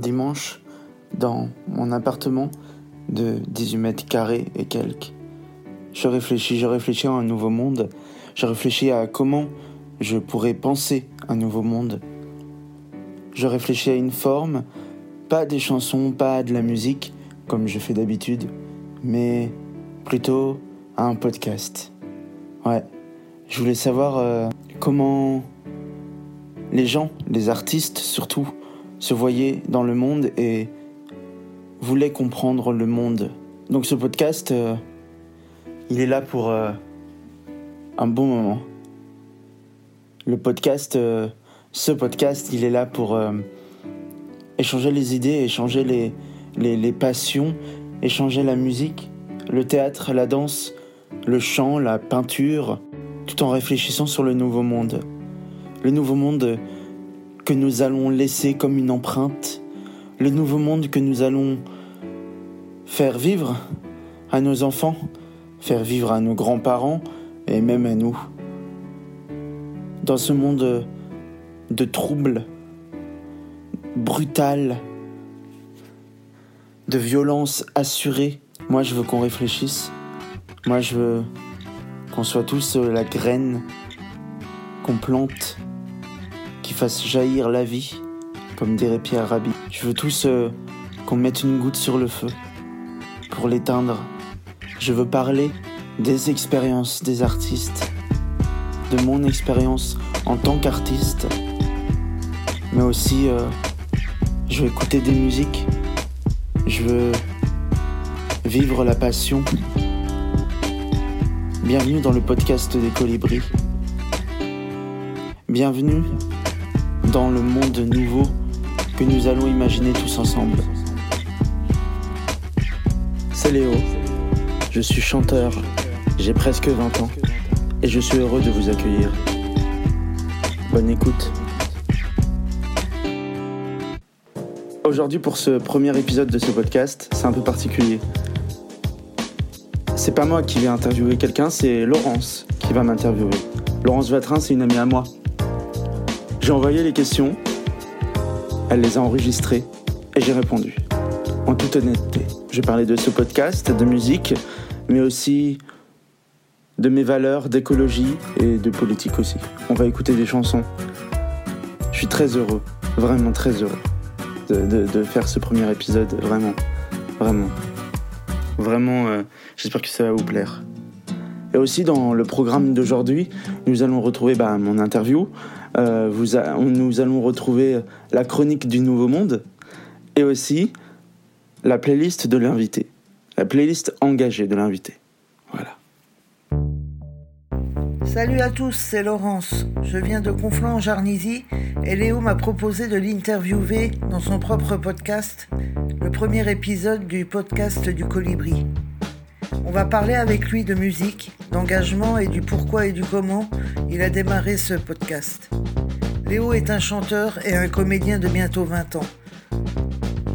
dimanche dans mon appartement de 18 mètres carrés et quelques. Je réfléchis, je réfléchis à un nouveau monde. Je réfléchis à comment je pourrais penser un nouveau monde. Je réfléchis à une forme, pas des chansons, pas de la musique, comme je fais d'habitude, mais plutôt à un podcast. Ouais, je voulais savoir euh, comment les gens, les artistes surtout, se voyaient dans le monde et voulaient comprendre le monde. Donc ce podcast, euh, il est là pour euh, un bon moment. Le podcast, euh, ce podcast, il est là pour échanger les idées, échanger les, les passions, échanger la musique, le théâtre, la danse, le chant, la peinture, tout en réfléchissant sur le nouveau monde. Le nouveau monde nous allons laisser comme une empreinte, le nouveau monde que nous allons faire vivre à nos enfants, faire vivre à nos grands-parents et même à nous. Dans ce monde de troubles, brutal, de violence assurée, moi je veux qu'on réfléchisse. Moi je veux qu'on soit tous la graine qu'on plante qui fasse jaillir la vie, comme dirait Pierre Rabhi. Je veux tous euh, qu'on mette une goutte sur le feu pour l'éteindre. Je veux parler des expériences des artistes, de mon expérience en tant qu'artiste, mais aussi euh, je veux écouter des musiques, je veux vivre la passion. Bienvenue dans le podcast des colibris. Bienvenue dans le monde nouveau que nous allons imaginer tous ensemble. C'est Léo, je suis chanteur, j'ai presque 20 ans et je suis heureux de vous accueillir. Bonne écoute. Aujourd'hui pour ce premier épisode de ce podcast, c'est un peu particulier. C'est pas moi qui vais interviewer quelqu'un, c'est Laurence qui va m'interviewer. Laurence Vatrin, c'est une amie à moi j'ai envoyé les questions, elle les a enregistrées et j'ai répondu. En toute honnêteté, j'ai parlé de ce podcast, de musique, mais aussi de mes valeurs, d'écologie et de politique aussi. On va écouter des chansons. Je suis très heureux, vraiment très heureux de, faire ce premier épisode, vraiment, vraiment. Vraiment, euh, j'espère que ça va vous plaire. Et aussi dans le programme d'aujourd'hui, nous allons retrouver bah, mon interview euh, nous allons retrouver la chronique du Nouveau Monde et aussi la playlist de l'invité, la playlist engagée de l'invité. Voilà. Salut à tous, c'est Laurence. Je viens de Conflans-Jarnisy et Léo m'a proposé de l'interviewer dans son propre podcast, le premier épisode du podcast du Colibri. On va parler avec lui de musique, d'engagement et du pourquoi et du comment il a démarré ce podcast. Léo est un chanteur et un comédien de bientôt 20 ans.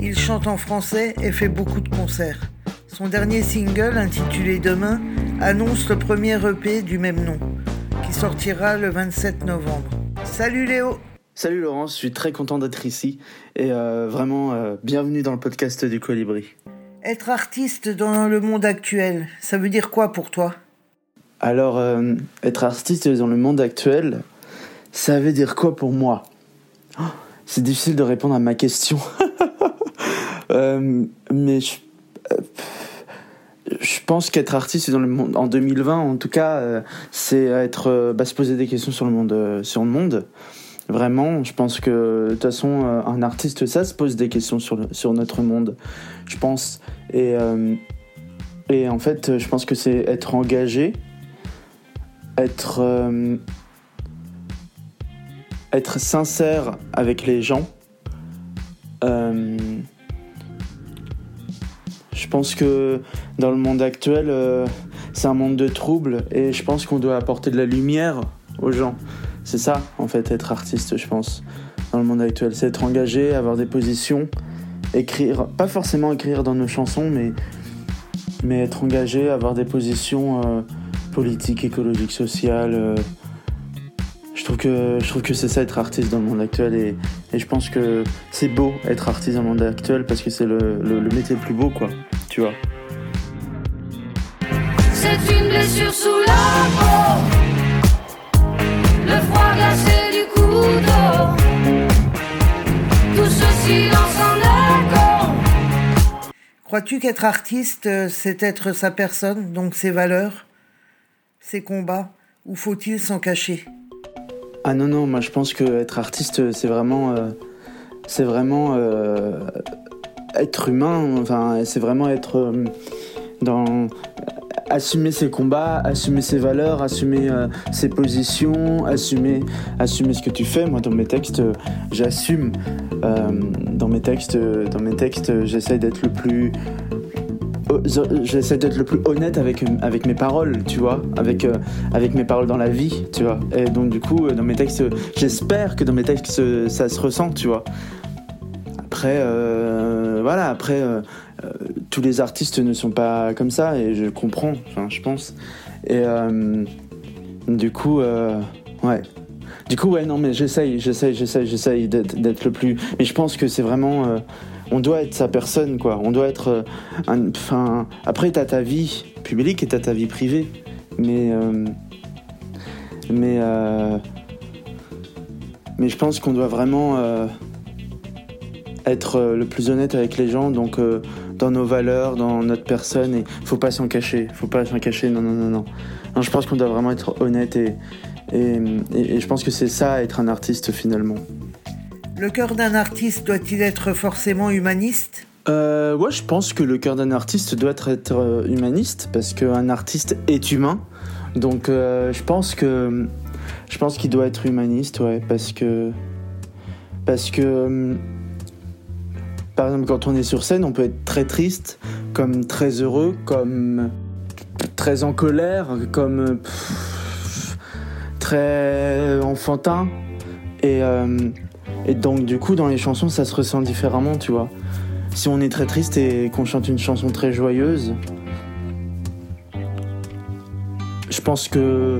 Il chante en français et fait beaucoup de concerts. Son dernier single, intitulé Demain, annonce le premier EP du même nom, qui sortira le 27 novembre. Salut Léo Salut Laurence, je suis très content d'être ici et euh, vraiment euh, bienvenue dans le podcast du Colibri. Être artiste dans le monde actuel, ça veut dire quoi pour toi? Alors, euh, être artiste dans le monde actuel, ça veut dire quoi pour moi? Oh, C'est difficile de répondre à ma question. Euh, mais euh, je, pense qu'être artiste dans le monde en 2020, en tout cas, c'est être bah, se poser des questions sur le monde, sur le monde. Vraiment, je pense que de toute façon, un artiste, ça se pose des questions sur, sur notre monde. Je pense et, euh, et en fait, je pense que c'est être engagé, être, euh, être sincère avec les gens. Euh, je pense que dans le monde actuel, c'est un monde de troubles et je pense qu'on doit apporter de la lumière aux gens. C'est ça, en fait, être artiste, je pense, dans le monde actuel. C'est être engagé, avoir des positions écrire, pas forcément écrire dans nos chansons, mais, être engagé, avoir des positions euh, politiques, écologiques, sociales. Euh, je trouve que c'est ça être artiste dans le monde actuel et, je pense que c'est beau être artiste dans le monde actuel parce que c'est le métier le plus beau quoi, tu vois. C'est une blessure sous la peau, le froid glacé du couteau, tout ce silence en écho. Crois-tu qu'être artiste, euh, c'est être sa personne, donc ses valeurs, ses combats, ou faut-il s'en cacher? Ah non non, moi je pense que être artiste c'est vraiment euh, c'est vraiment euh, être humain, enfin c'est vraiment être euh, dans assumer ses combats, assumer ses valeurs, assumer euh, ses positions, assumer, assumer ce que tu fais. Moi, dans mes textes, euh, j'assume. Euh, dans mes textes, dans mes textes, j'essaie d'être le plus j'essaie d'être le plus honnête avec, avec mes paroles, tu vois, avec, avec mes paroles dans la vie, tu vois. Et donc du coup, dans mes textes, j'espère que dans mes textes, ça se ressent, tu vois. Après, voilà, après, tous les artistes ne sont pas comme ça, et je comprends, enfin, je pense. Et euh, du coup, euh, ouais. Du coup, ouais, non, mais j'essaye, j'essaye, j'essaye, j'essaye d'être le plus. Mais je pense que c'est vraiment. euh, on doit être sa personne, quoi. On doit être. euh, Enfin. Après, t'as ta vie publique et t'as ta vie privée. Mais. euh, mais. euh, mais je pense qu'on doit vraiment. euh, être euh, le plus honnête avec les gens, donc euh, dans nos valeurs, dans notre personne, et faut pas s'en cacher, faut pas s'en cacher, non, non, non, non. Non, je pense qu'on doit vraiment être honnête et, et, et- et je pense que c'est ça, être un artiste finalement. Le cœur d'un artiste doit-il être forcément humaniste? Euh, ouais, je pense que le cœur d'un artiste doit être, être, euh, humaniste parce qu'un artiste est humain. Donc euh, je pense que je pense qu'il doit être humaniste, ouais, parce que parce que hum, par exemple quand on est sur scène, on peut être très triste, comme très heureux, comme très en colère, comme très enfantin et euh, et donc du coup dans les chansons ça se ressent différemment, tu vois si on est très triste et qu'on chante une chanson très joyeuse, je pense que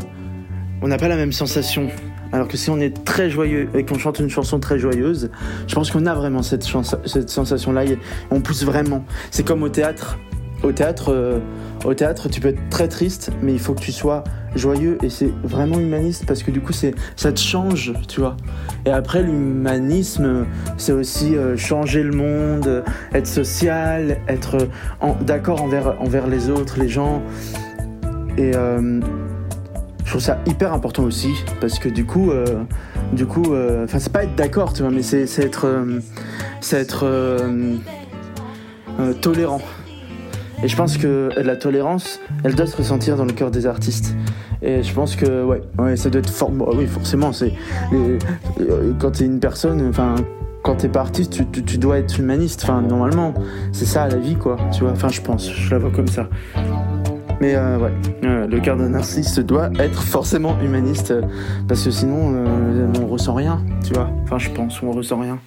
on n'a pas la même sensation. Alors que si on est très joyeux et qu'on chante une chanson très joyeuse, je pense qu'on a vraiment cette, sensation-là. On pousse vraiment. C'est comme au théâtre. Au théâtre, euh, au théâtre, tu peux être très triste, mais il faut que tu sois joyeux et c'est vraiment humaniste parce que du coup, ça te change, tu vois. Et après, l'humanisme, c'est aussi euh, changer le monde, être social, être euh, d'accord envers, envers les autres, les gens. Et je trouve ça hyper important aussi parce que du coup, euh, du coup, euh, enfin, c'est pas être d'accord, tu vois, mais c'est être, c'est être euh, tolérant. Et je pense que la tolérance, elle doit se ressentir dans le cœur des artistes. Et je pense que, ouais, ouais ça doit être fort. oui, forcément, c'est. Quand t'es une personne, enfin, quand t'es pas artiste, tu, tu- tu dois être humaniste. Enfin, normalement, c'est ça la vie, quoi. Tu vois, enfin, je pense, je la vois comme ça. Mais euh, ouais, euh, le cœur d'un artiste doit être forcément humaniste. euh, parce que sinon, euh, on ressent rien, tu vois. Enfin, je pense, on ressent rien.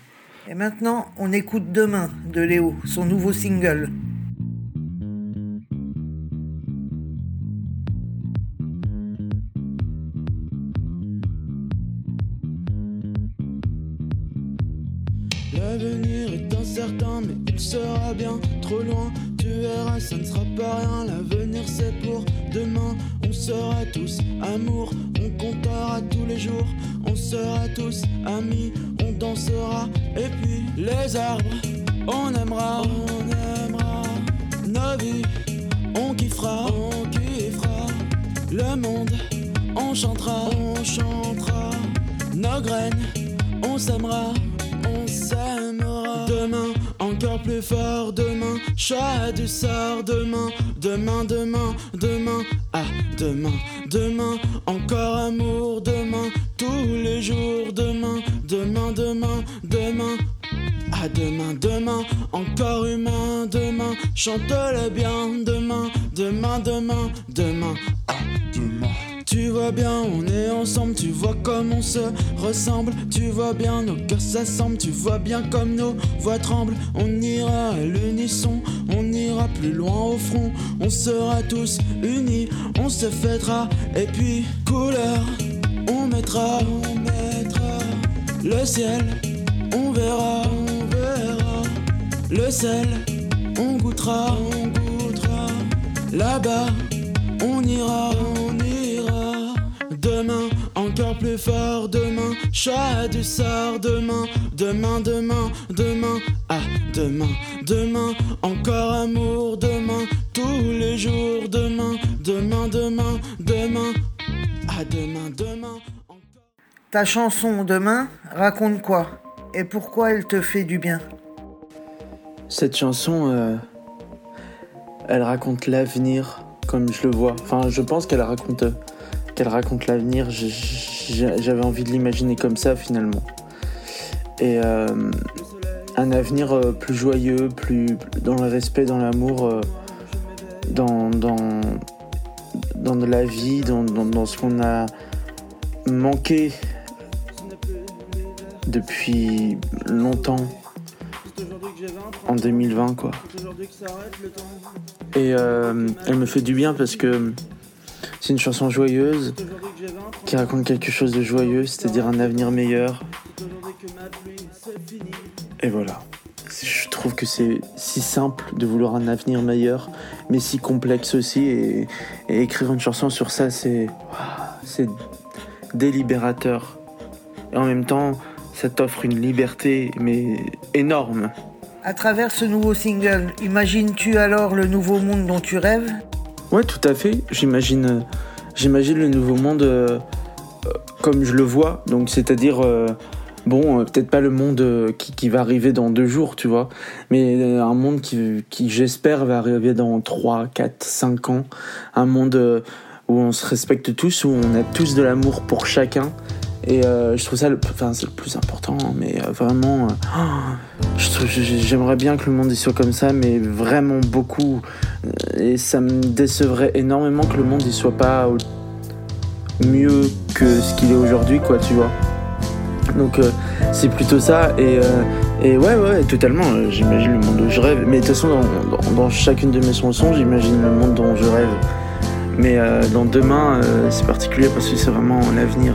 Et maintenant, on écoute Demain de Léo, son nouveau single. L'avenir est incertain, mais il sera bien trop loin. Tu verras, ça ne sera pas rien. L'avenir c'est pour demain. On sera tous amour, on comptera tous les jours. On sera tous amis, on dansera. Et puis les arbres, on aimera, on aimera. Nos vies, on kiffera, on kiffera. Le monde, on chantera, on chantera. Nos graines, on s'aimera, s'aimera. Demain, encore plus fort. Demain, choix du sort. Demain, demain, demain, demain. Ah, demain, demain, encore amour. Demain, tous les jours. Demain, demain, demain, demain. À demain, demain, encore humain, demain, chante-le bien, demain, demain, demain, demain, demain. Tu vois bien, on est ensemble, tu vois comme on se ressemble, tu vois bien, nos cœurs s'assemblent, tu vois bien comme nos voix tremblent, on ira à l'unisson, on ira plus loin au front, on sera tous unis, on se fêtera, et puis couleur, on mettra, on Le ciel, on verra, on verra. Le sel, on goûtera, on goûtera. Là-bas, on ira, on ira. Demain, encore plus fort. Demain, chat du sort. Demain, demain, demain, demain. Ah, demain, demain, encore amour. Demain, tous les jours. Demain, demain, demain, demain. Ah, demain, demain. Ta chanson Demain raconte quoi Et pourquoi elle te fait du bien? Cette chanson, euh, elle raconte l'avenir comme je le vois. Enfin, je pense qu'elle raconte, euh, qu'elle raconte l'avenir. J'avais envie de l'imaginer comme ça finalement. Et euh, un avenir euh, plus joyeux, plus dans le respect, dans l'amour, euh, dans, la vie, dans, ce qu'on a manqué depuis longtemps en 2020 quoi. Et elle me fait du bien parce que c'est une chanson joyeuse qui raconte quelque chose de joyeux, c'est-à-dire un avenir meilleur. Et voilà. Je trouve que c'est si simple de vouloir un avenir meilleur, mais si complexe aussi. Et, écrire une chanson sur ça, c'est c'est délibérateur. Et en même temps, ça t'offre une liberté, mais énorme. À travers ce nouveau single, imagines-tu alors le nouveau monde dont tu rêves? Ouais, tout à fait. J'imagine, euh, j'imagine le nouveau monde euh, euh, comme je le vois. Donc, c'est-à-dire, bon, peut-être pas le monde qui, qui va arriver dans deux jours, tu vois, mais un monde qui, qui j'espère, va arriver dans 3, 4, 5 ans. Un monde où on se respecte tous, où on a tous de l'amour pour chacun. Et euh, je trouve ça, le, enfin, c'est le plus important, mais euh, vraiment, euh, j'aimerais bien que le monde y soit comme ça, mais vraiment beaucoup. Et ça me décevrait énormément que le monde y soit pas mieux que ce qu'il est aujourd'hui, quoi, tu vois. Donc c'est plutôt ça, et, et ouais, ouais, totalement, j'imagine le monde où je rêve. Mais de toute façon, dans, dans- chacune de mes chansons, j'imagine le monde dont je rêve. Mais dans demain, c'est particulier parce que c'est vraiment l'avenir.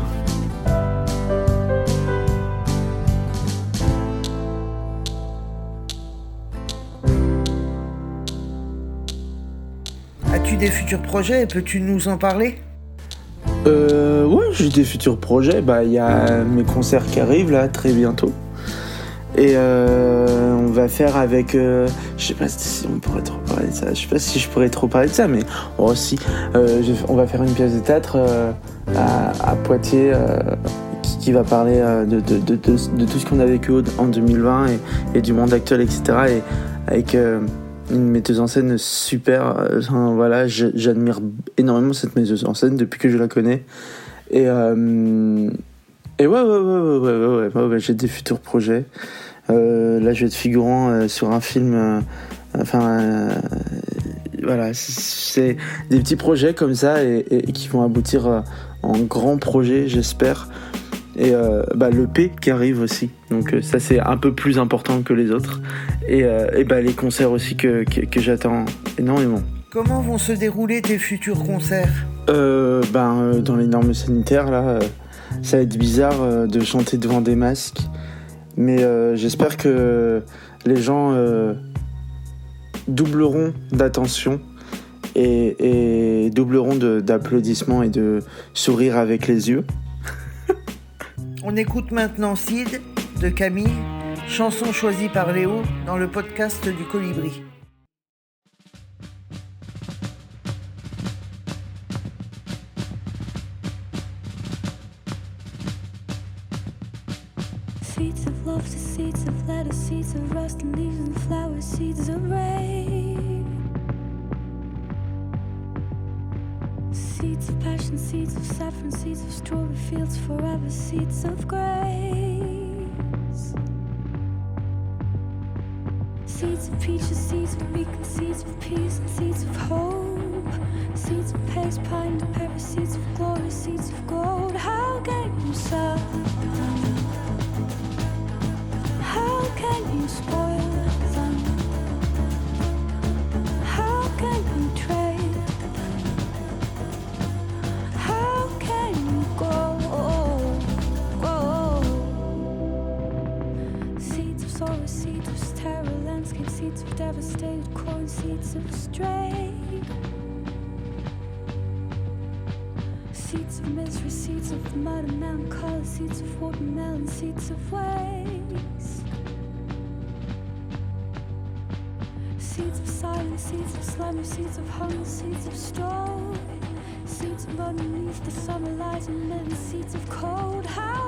Des futurs projets et peux-tu nous en parler? Euh, ouais, j'ai des futurs projets. Bah, il y a mes concerts qui arrivent là très bientôt. Et euh, on va faire avec. euh, je sais pas si on pourrait trop parler de ça. Je sais pas si je pourrais trop parler de ça, mais oh, si. Euh, on va faire une pièce de théâtre euh, à, Poitiers qui, va parler de, tout ce qu'on a vécu en 2020 et, et du monde actuel, etc. Et avec une metteuse en scène super. Euh, enfin, voilà, j'admire énormément cette metteuse en scène depuis que je la connais. Et, euh, et ouais, ouais, ouais, ouais, ouais, ouais, ouais, j'ai des futurs projets. Euh, là, je vais être figurant sur un film. enfin, voilà, c'est des petits projets comme ça et, et qui vont aboutir en grands projets, j'espère. Et euh, bah, le P qui arrive aussi. Donc euh, ça c'est un peu plus important que les autres. Et, euh, et bah, les concerts aussi que, que, que j'attends énormément. Comment vont se dérouler tes futurs concerts? Euh, ben, dans les normes sanitaires, là, ça va être bizarre de chanter devant des masques. Mais j'espère que les gens doubleront d'attention et, et doubleront d'applaudissements et de sourires avec les yeux. On écoute maintenant Sid de Camille, chanson choisie par Léo dans le podcast du Colibri. Seeds of love seeds of lettuce, seeds of rust and leaves and flowers, seeds of rain. Seeds of passion, seeds of saffron, seeds of strawberry fields forever, seeds of grace. Seeds of peaches, seeds of beacon, seeds of peace, and seeds seeds of devastated corn, seeds of stray. Seeds of misery, seeds of mud and melancholy, seeds of watermelon, seeds of waste. Seeds of silence, seeds of slumber, seeds of hunger, seeds of storm. Seeds of underneath the summer light and living seeds of cold. How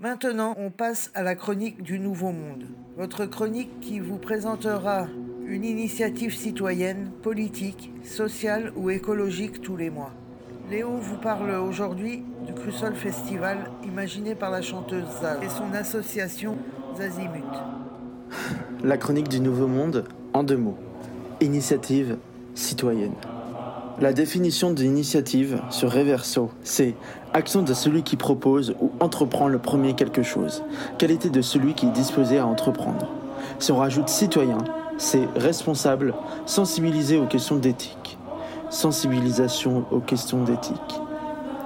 Maintenant, on passe à la chronique du Nouveau Monde. Votre chronique qui vous présentera une initiative citoyenne, politique, sociale ou écologique tous les mois. Léo vous parle aujourd'hui du Crussol Festival imaginé par la chanteuse Zaz et son association Zazimut. La chronique du Nouveau Monde en deux mots. Initiative citoyenne. La définition d'initiative sur Reverso, c'est action de celui qui propose ou entreprend le premier quelque chose, qualité de celui qui est disposé à entreprendre. Si on rajoute citoyen, c'est responsable, sensibilisé aux questions d'éthique. Sensibilisation aux questions d'éthique.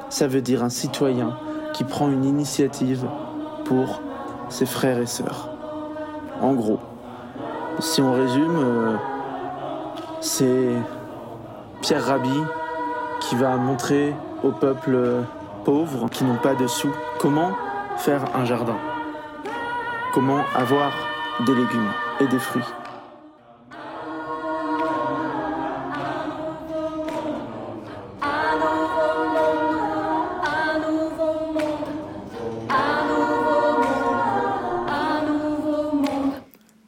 Ça veut dire un citoyen qui prend une initiative pour ses frères et sœurs. En gros, si on résume, euh, c'est Pierre Rabhi qui va montrer au peuple euh, pauvre qui n'ont pas de sous comment faire un jardin, comment avoir des légumes et des fruits?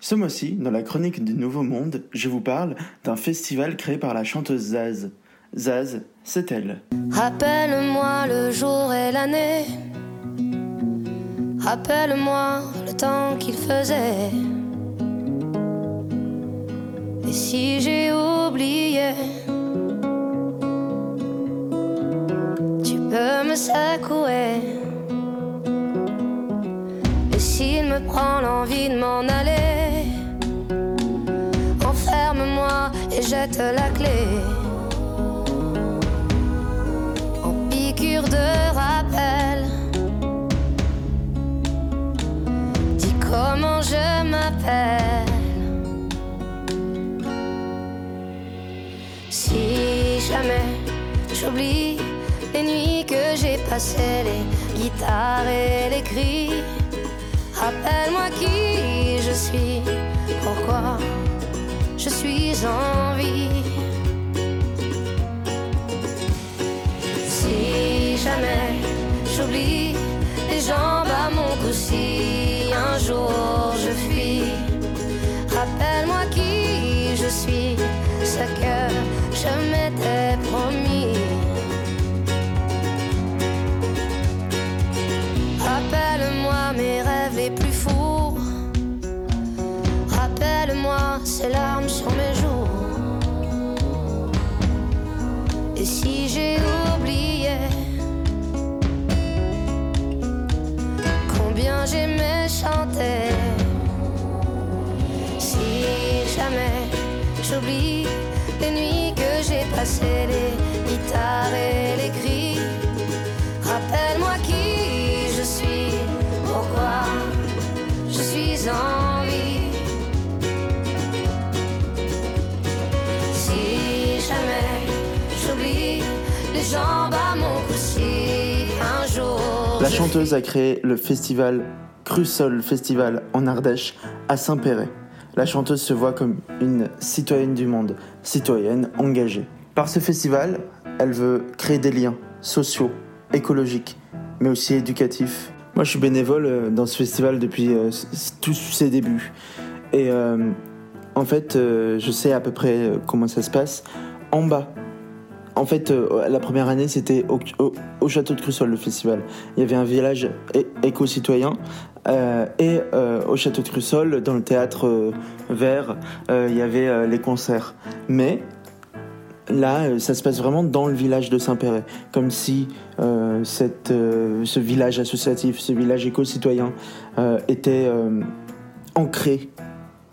Ce mois-ci, dans la chronique du Nouveau Monde, je vous parle d'un festival créé par la chanteuse Zaz. Zaz, c'est elle. Rappelle-moi le jour et l'année. Rappelle-moi le temps qu'il faisait. Et si j'ai oublié, tu peux me secouer. Et s'il me prend l'envie de m'en aller, enferme-moi et jette la clé. Si jamais j'oublie les nuits que j'ai passées, les guitares et les cris, rappelle-moi qui je suis, pourquoi je suis en vie. Si jamais j'oublie les jambes jambes à mon cou si un jour. La chanteuse a créé le festival Crussol Festival en Ardèche à Saint-Péret. La chanteuse se voit comme une citoyenne du monde, citoyenne engagée. Par ce festival, elle veut créer des liens sociaux, écologiques, mais aussi éducatifs. Moi, je suis bénévole euh, dans ce festival depuis euh, tous ses débuts. Et euh, en fait, euh, je sais à peu près comment ça se passe. En bas, en fait, euh, la première année, c'était au, au- au château de Crussol, le festival. Il y avait un village éco-citoyen. euh, et euh, au château de Crussol, dans le théâtre vert, il y avait les concerts. Mais là, ça se passe vraiment dans le village de Saint-Péret. Comme si cette, ce village associatif, ce village éco-citoyen était ancré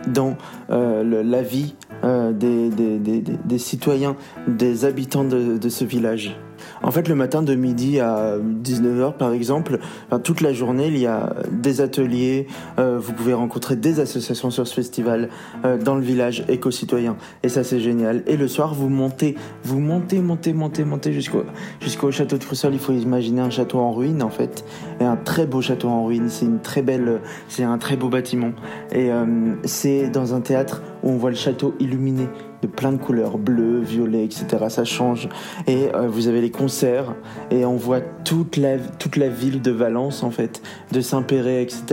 dans la vie des, des- des- des- citoyens, des habitants de ce village. En fait, le matin de midi à 19h, par exemple, toute la journée, il y a des ateliers, euh, vous pouvez rencontrer des associations sur ce festival euh, dans le village éco-citoyen. Et ça, c'est génial. Et le soir, vous montez, vous montez, montez, montez, montez jusqu'au jusqu'au château de Crussol. Il faut imaginer un château en ruine, en fait. Et un très beau château en ruine. C'est une très belle, c'est un très beau bâtiment. Et euh, c'est dans un théâtre où on voit le château illuminé de plein de couleurs, bleu, violet, etc. Ça change. Et euh, vous avez les concerts et on voit toute la, toute la ville de Valence, en fait, de Saint-Péret, etc.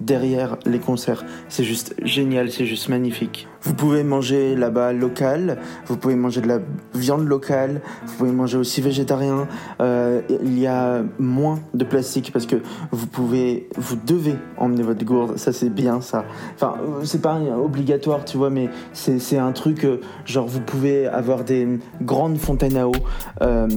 derrière les concerts. C'est juste génial, c'est juste magnifique. Vous pouvez manger là-bas local, vous pouvez manger de la viande locale, vous pouvez manger aussi végétarien. Euh, il y a moins de plastique parce que vous pouvez, vous devez emmener votre gourde. Ça c'est bien ça. Enfin, c'est pas obligatoire, tu vois, mais c'est un truc euh, genre vous pouvez avoir des grandes fontaines à eau. Euh,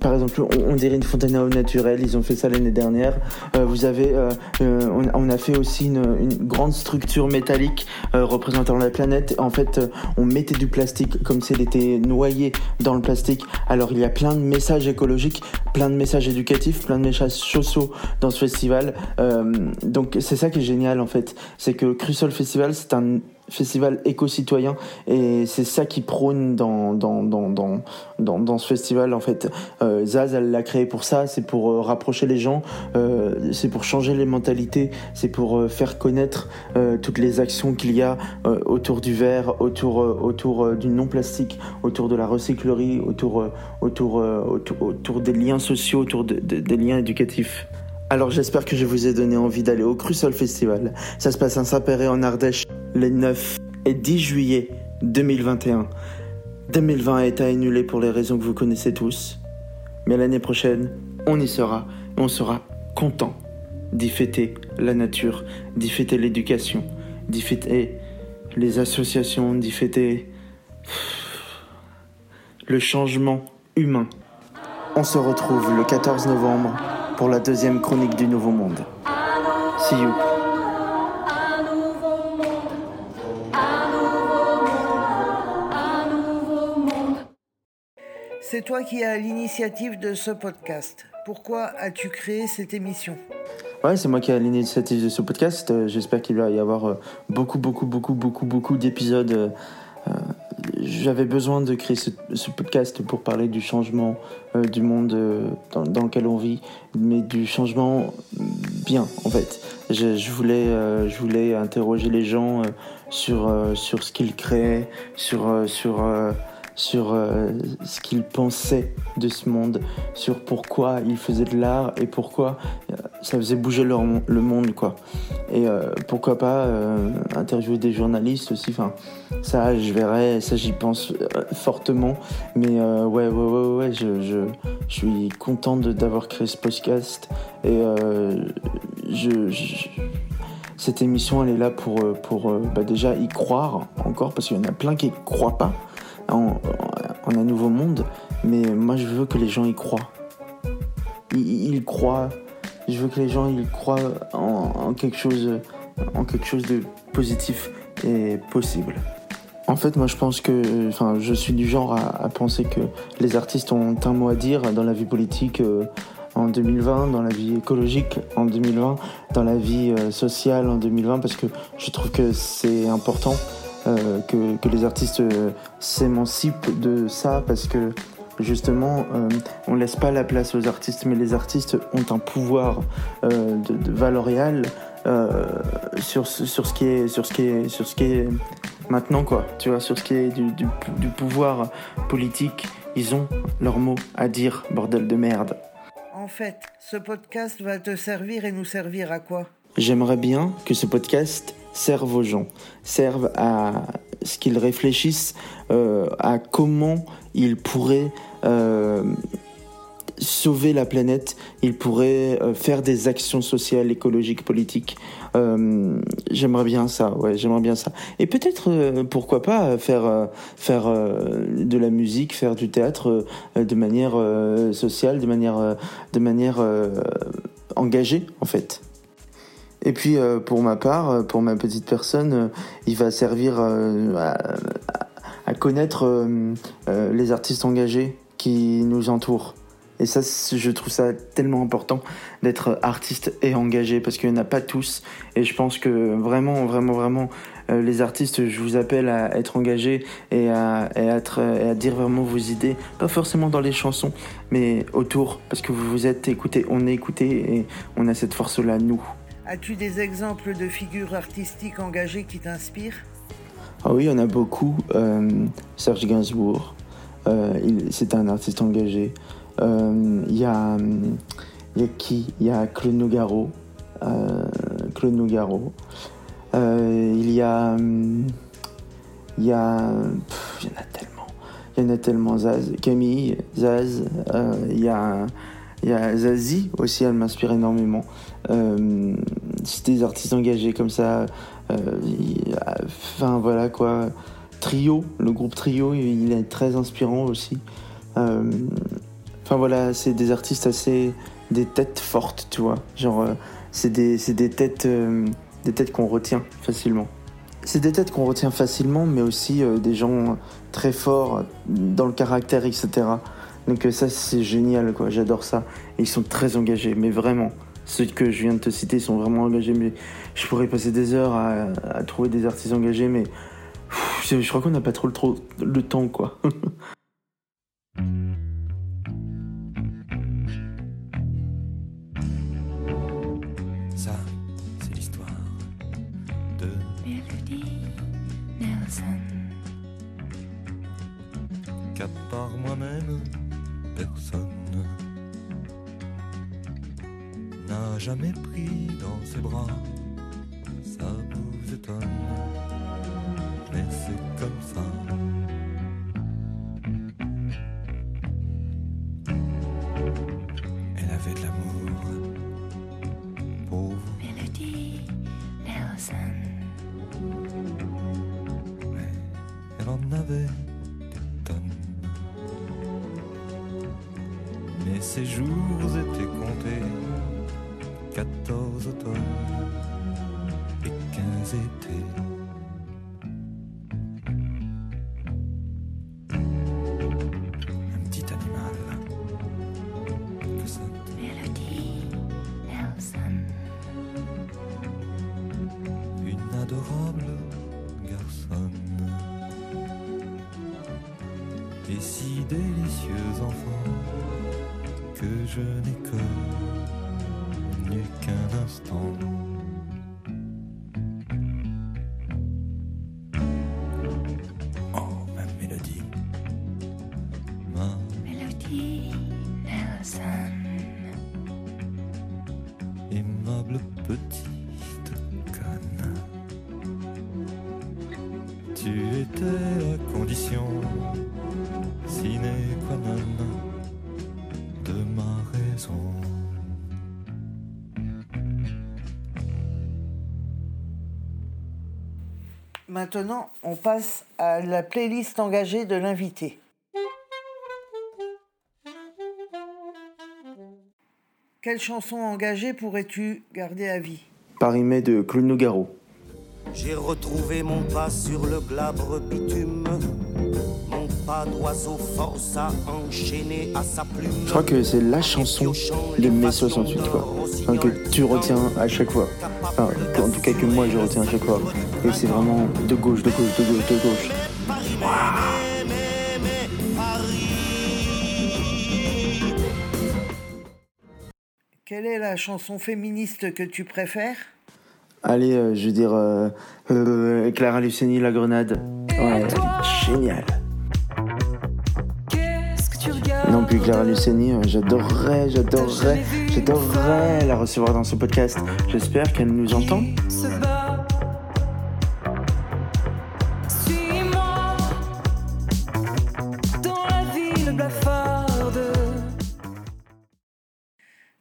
par exemple, on, dirait une fontaine à eau naturelle. Ils ont fait ça l'année dernière. Vous avez, on, a fait aussi une, grande structure métallique représentant la planète. En fait, euh, on mettait du plastique comme si elle était noyée dans le plastique. Alors il y a plein de messages écologiques, plein de messages éducatifs, plein de messages sociaux dans ce festival. Euh, donc c'est ça qui est génial en fait, c'est que Crucial Festival c'est un festival éco-citoyen et c'est ça qui prône dans, ce festival en fait. Euh, Zaz l'a créé pour ça, c'est pour euh, rapprocher les gens, euh, c'est pour changer les mentalités, c'est pour faire connaître toutes les actions qu'il y a autour du verre, autour, du non-plastique, autour de la recyclerie, autour, des liens sociaux, autour de- de- des liens éducatifs. Alors j'espère que je vous ai donné envie d'aller au Crucial Festival. Ça se passe à Saint-Péret en Ardèche les 9 et 10 juillet 2021. 2020 a été annulé pour les raisons que vous connaissez tous. Mais l'année prochaine, on y sera on sera content d'y fêter la nature, d'y fêter l'éducation, d'y fêter les associations, d'y fêter le changement humain. On se retrouve le 14 novembre pour la deuxième chronique du Nouveau Monde. See you. C'est toi qui as l'initiative de ce podcast. Pourquoi as-tu créé cette émission? Ouais, c'est moi qui ai l'initiative de ce podcast. Euh, J'espère qu'il va y avoir euh, beaucoup, beaucoup, beaucoup, beaucoup, beaucoup d'épisodes. J'avais besoin de créer ce, podcast pour parler du changement euh, du monde euh, dans, lequel on vit, mais du changement bien, en fait. Je, voulais, euh, je voulais interroger les gens sur, sur ce qu'ils créaient, sur, sur, sur euh, ce qu'ils pensaient de ce monde, sur pourquoi ils faisaient de l'art et pourquoi euh, ça faisait bouger le monde, quoi. Et euh, pourquoi pas interviewer des journalistes aussi. Enfin, ça, je verrai, ça, j'y pense fortement. Mais ouais, ouais, ouais, ouais, je, je, je suis content d'avoir créé ce podcast. Et je, cette émission, elle est là pour, pour bah, déjà y croire encore, parce qu'il y en a plein qui ne croient pas en, en un nouveau monde. Mais moi, je veux que les gens y croient. Ils, croient. Je veux que les gens ils croient en, quelque chose, en quelque chose de positif et possible. En fait, moi, je pense que, enfin, je suis du genre à, à penser que les artistes ont un mot à dire dans la vie politique euh, en 2020, dans la vie écologique en 2020, dans la vie euh, sociale en 2020, parce que je trouve que c'est important euh, que, que les artistes euh, s'émancipent de ça, parce que justement, euh, on laisse pas la place aux artistes, mais les artistes ont un pouvoir euh, de, de valorial sur, ce- sur ce qui est sur ce qui est sur ce qui est maintenant quoi. Tu vois, sur ce qui est du, du, du pouvoir politique, ils ont leur mot à dire, bordel de merde. En fait, ce podcast va te servir et nous servir à quoi? J'aimerais bien que ce podcast serve aux gens, serve à ce qu'ils réfléchissent euh, à comment ils pourraient euh, sauver la planète, ils pourraient euh, faire des actions sociales, écologiques, politiques. J'aimerais bien ça, ouais, j'aimerais bien ça. Et peut-être, pourquoi pas, faire, de la musique, faire du théâtre de manière sociale, de manière, engagée, en fait. Et puis euh, pour ma part, euh, pour ma petite personne, euh, il va servir à, connaître les artistes engagés qui nous entourent. Et ça, je trouve ça tellement important d'être artiste et engagé parce qu'il n'y en a pas tous. Et je pense que vraiment, vraiment, vraiment, les artistes, je vous appelle à être engagés et à, et à dire vraiment vos idées, pas forcément dans les chansons, mais autour, parce que vous vous êtes écoutés, on est écoutés et on a cette force-là, nous. As-tu des exemples de figures artistiques engagées qui t'inspirent? Ah oui, il y en a beaucoup. Euh, Serge Gainsbourg, euh, c'est un artiste engagé. Euh, Il y, a, hum, il y a qui? Il y a Claude Nougaro. euh, Claude Nougaro. Euh, il y a. Il y a. Il y en a tellement. Il y en a tellement. Zaz, Camille, Zaz. euh, il y a. Il y a Zazie aussi, elle m'inspire énormément. Euh, c'est des artistes engagés comme ça. Euh, Enfin voilà quoi. Trio, le groupe Trio, il est très inspirant aussi. Euh, Enfin voilà, c'est des artistes assez. des têtes fortes, tu vois. Genre, euh, c'est des, des têtes, euh, têtes qu'on retient facilement. C'est des têtes qu'on retient facilement, mais aussi euh, des gens très forts dans le caractère, etc. Donc euh, ça, c'est génial, quoi. J'adore ça. Et ils sont très engagés, mais vraiment. Ceux que je viens de te citer sont vraiment engagés, mais je pourrais passer des heures à, à trouver des artistes engagés, mais pff, je, je crois qu'on n'a pas trop le, trop le temps, quoi. Ça, c'est l'histoire de Melody Nelson. qu'à part moi-même, personne jamais pris dans ses bras. Ça vous étonne, mais c'est comme ça. Elle avait de l'amour pour vous. Melody Nelson. Ouais, elle en avait des tonnes. Mais ses jours étaient comptés. 14 automnes et 15 étés. Maintenant, on passe à la playlist engagée de l'invité. Quelle chanson engagée pourrais-tu garder à vie? Paris-Mai de Claude Nougaro. J'ai retrouvé mon pas sur le glabre bitume. Mon pas d'oiseau force à enchaîner à sa plume. Je crois que c'est la chanson de mai 68, quoi. Enfin, que tu retiens à chaque fois. Enfin, en tout cas que moi je retiens à chaque fois. Et c'est vraiment de gauche, de gauche, de gauche, de gauche. Quelle est la chanson féministe que tu préfères? Allez, euh, je veux dire euh, euh, Clara Luciani, La Grenade. Ouais, génial. Non, plus Clara Luciani, j'adorerais, j'adorerais, j'adorerais la recevoir dans ce podcast. J'espère qu'elle nous entend.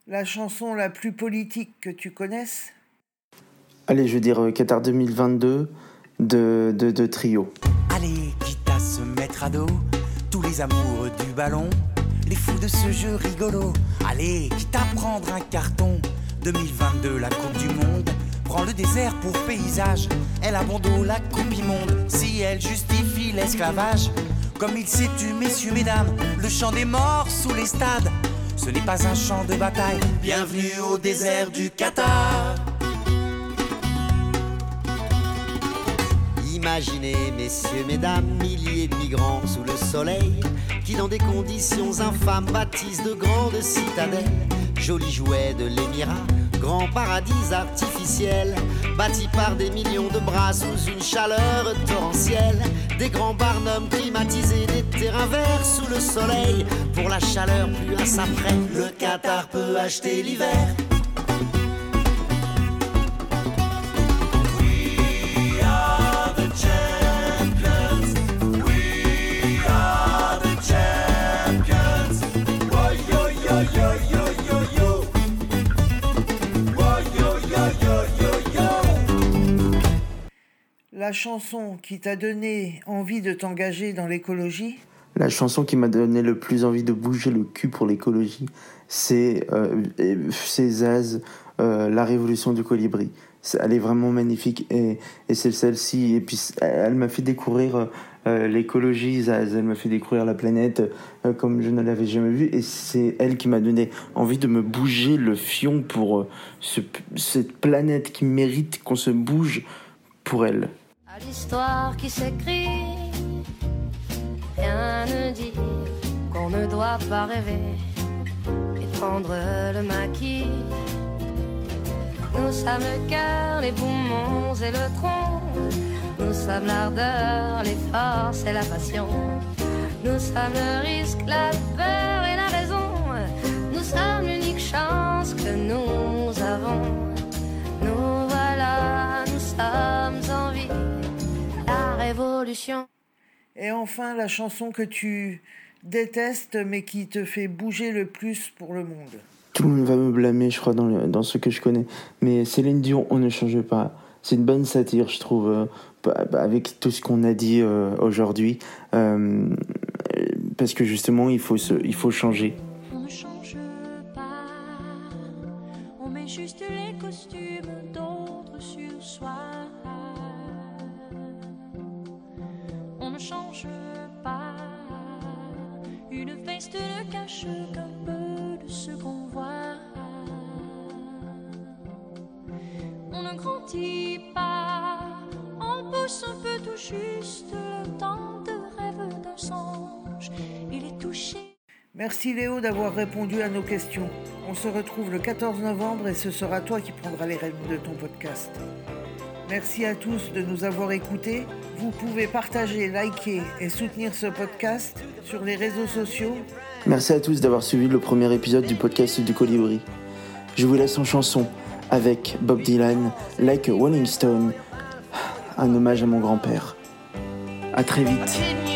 La chanson la plus politique que tu connaisses? Allez, je veux dire, euh, Qatar 2022 de, de, de Trio. Allez, quitte à se mettre à dos, tous les amoureux du ballon, les fous de ce jeu rigolo. Allez, quitte à prendre un carton, 2022 la Coupe du Monde. Prends le désert pour paysage, elle abandonne la Coupe immonde. Si elle justifie l'esclavage, comme il s'est tu, messieurs, mesdames, le chant des morts sous les stades. Ce n'est pas un champ de bataille, bienvenue au désert du Qatar. Imaginez, messieurs, mesdames, milliers de migrants sous le soleil, qui dans des conditions infâmes bâtissent de grandes citadelles, jolis jouets de l'émirat, grand paradis artificiel, bâti par des millions de bras sous une chaleur torrentielle, des grands barnums climatisés, des terrains verts sous le soleil, pour la chaleur plus à sa près, le Qatar peut acheter l'hiver. La chanson qui t'a donné envie de t'engager dans l'écologie La chanson qui m'a donné le plus envie de bouger le cul pour l'écologie, c'est euh, Zaz, euh, La Révolution du Colibri. Elle est vraiment magnifique et, c'est celle-ci. Et puis elle m'a fait découvrir euh, l'écologie, Zaz. Elle m'a fait découvrir la planète euh, comme je ne l'avais jamais vue. Et c'est elle qui m'a donné envie de me bouger le fion pour ce- cette planète qui mérite qu'on se bouge pour elle. L'histoire qui s'écrit. Rien ne dit qu'on ne doit pas rêver et prendre le maquis. Nous sommes le cœur, les poumons et le tronc. Nous sommes l'ardeur, les forces et la passion. Nous sommes le risque, la peur et la raison. Nous sommes l'unique chance que nous avons. Et enfin, la chanson que tu détestes mais qui te fait bouger le plus pour le monde. Tout le monde va me blâmer, je crois, dans, le- dans ce que je connais. Mais Céline Dion, on ne change pas. C'est une bonne satire, je trouve, euh, bah, bah, avec tout ce qu'on a dit euh, aujourd'hui. Euh, parce que justement, il faut, se, il faut changer. On ne change pas, on met juste les costumes ne change pas, une veste ne cache qu'un peu de ce qu'on voit. On ne grandit pas, on pousse un peu tout juste le temps de rêve d'un songe. Il est touché. Merci Léo d'avoir répondu à nos questions. On se retrouve le 14 novembre et ce sera toi qui prendras les rênes de ton podcast. Merci à tous de nous avoir écoutés. Vous pouvez partager, liker et soutenir ce podcast sur les réseaux sociaux. Merci à tous d'avoir suivi le premier épisode du podcast du Colibri. Je vous laisse en chanson avec Bob Dylan, Like a Rolling Stone, un hommage à mon grand-père. À très vite.